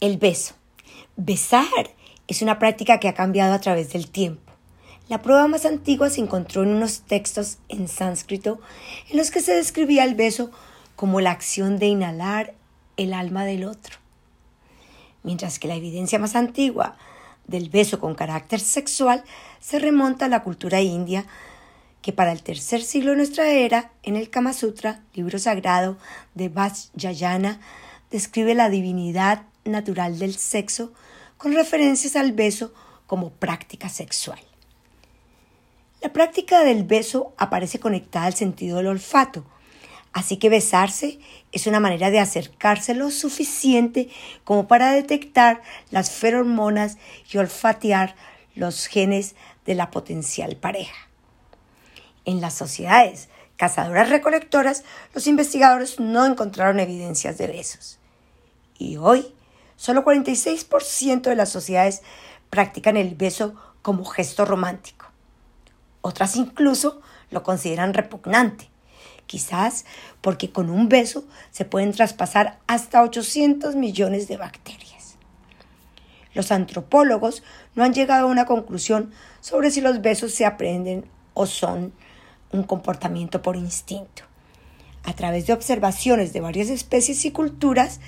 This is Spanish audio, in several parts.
El beso. Besar es una práctica que ha cambiado a través del tiempo. La prueba más antigua se encontró en unos textos en sánscrito en los que se describía el beso como la acción de inhalar el alma del otro. Mientras que la evidencia más antigua del beso con carácter sexual se remonta a la cultura india, que para el tercer siglo de nuestra era, en el Kama Sutra, libro sagrado de Vajrayana, describe la divinidad natural del sexo con referencias al beso como práctica sexual. La práctica del beso aparece conectada al sentido del olfato, así que besarse es una manera de acercarse lo suficiente como para detectar las feromonas y olfatear los genes de la potencial pareja. En las sociedades cazadoras recolectoras, los investigadores no encontraron evidencias de besos. Y hoy, solo 46% de las sociedades practican el beso como gesto romántico. Otras incluso lo consideran repugnante, quizás porque con un beso se pueden traspasar hasta 800 millones de bacterias. Los antropólogos no han llegado a una conclusión sobre si los besos se aprenden o son un comportamiento por instinto. A través de observaciones de varias especies y culturas,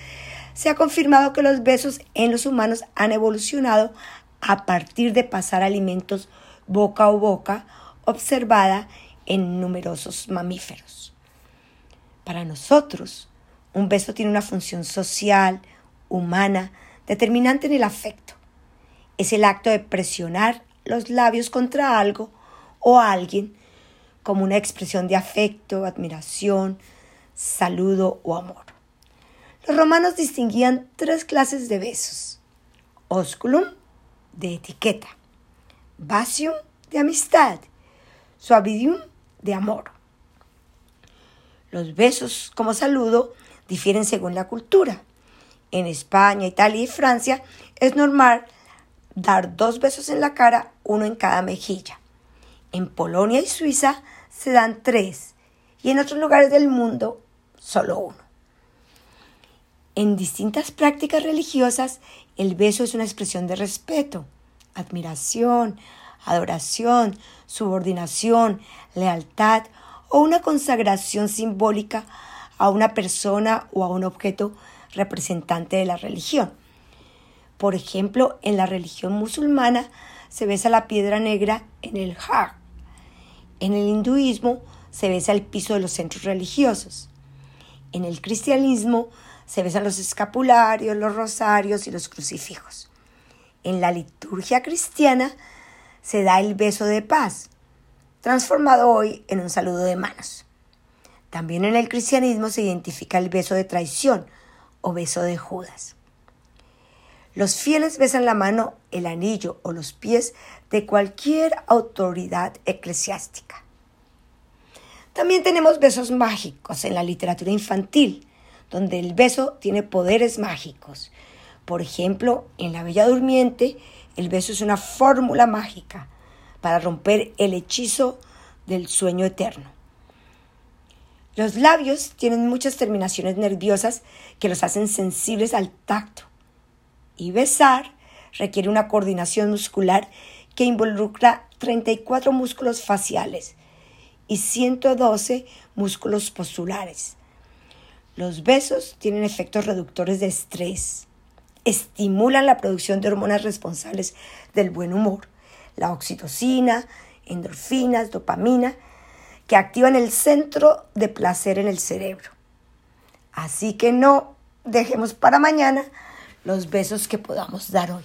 se ha confirmado que los besos en los humanos han evolucionado a partir de pasar alimentos boca a boca, observada en numerosos mamíferos. Para nosotros, un beso tiene una función social, humana, determinante en el afecto. Es el acto de presionar los labios contra algo o alguien como una expresión de afecto, admiración, saludo o amor. Los romanos distinguían tres clases de besos. Osculum, de etiqueta. Basium, de amistad. Suavidium, de amor. Los besos como saludo difieren según la cultura. En España, Italia y Francia es normal dar dos besos en la cara, uno en cada mejilla. En Polonia y Suiza se dan tres y en otros lugares del mundo solo uno. En distintas prácticas religiosas, el beso es una expresión de respeto, admiración, adoración, subordinación, lealtad o una consagración simbólica a una persona o a un objeto representante de la religión. Por ejemplo, en la religión musulmana se besa la piedra negra en el Hajj en el hinduismo se besa el piso de los centros religiosos. En el cristianismo se besan los escapularios, los rosarios y los crucifijos. En la liturgia cristiana se da el beso de paz, transformado hoy en un saludo de manos. También en el cristianismo se identifica el beso de traición o beso de Judas. Los fieles besan la mano, el anillo o los pies de cualquier autoridad eclesiástica. También tenemos besos mágicos en la literatura infantil, donde el beso tiene poderes mágicos. Por ejemplo, en La Bella Durmiente, el beso es una fórmula mágica para romper el hechizo del sueño eterno. Los labios tienen muchas terminaciones nerviosas que los hacen sensibles al tacto y besar requiere una coordinación muscular que involucra 34 músculos faciales y 112 músculos postulares. Los besos tienen efectos reductores de estrés, estimulan la producción de hormonas responsables del buen humor, la oxitocina, endorfinas, dopamina, que activan el centro de placer en el cerebro. Así que no dejemos para mañana los besos que podamos dar hoy.